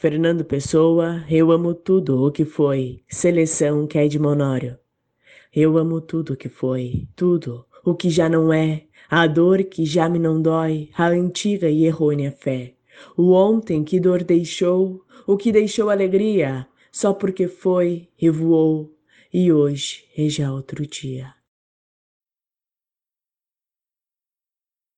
Fernando Pessoa, eu amo tudo o que foi. Seleção que é de Monório. Eu amo tudo o que foi, tudo o que já não é, a dor que já me não dói, a antiga e errônea fé. O ontem que dor deixou, o que deixou alegria, só porque foi e voou, e hoje é já outro dia.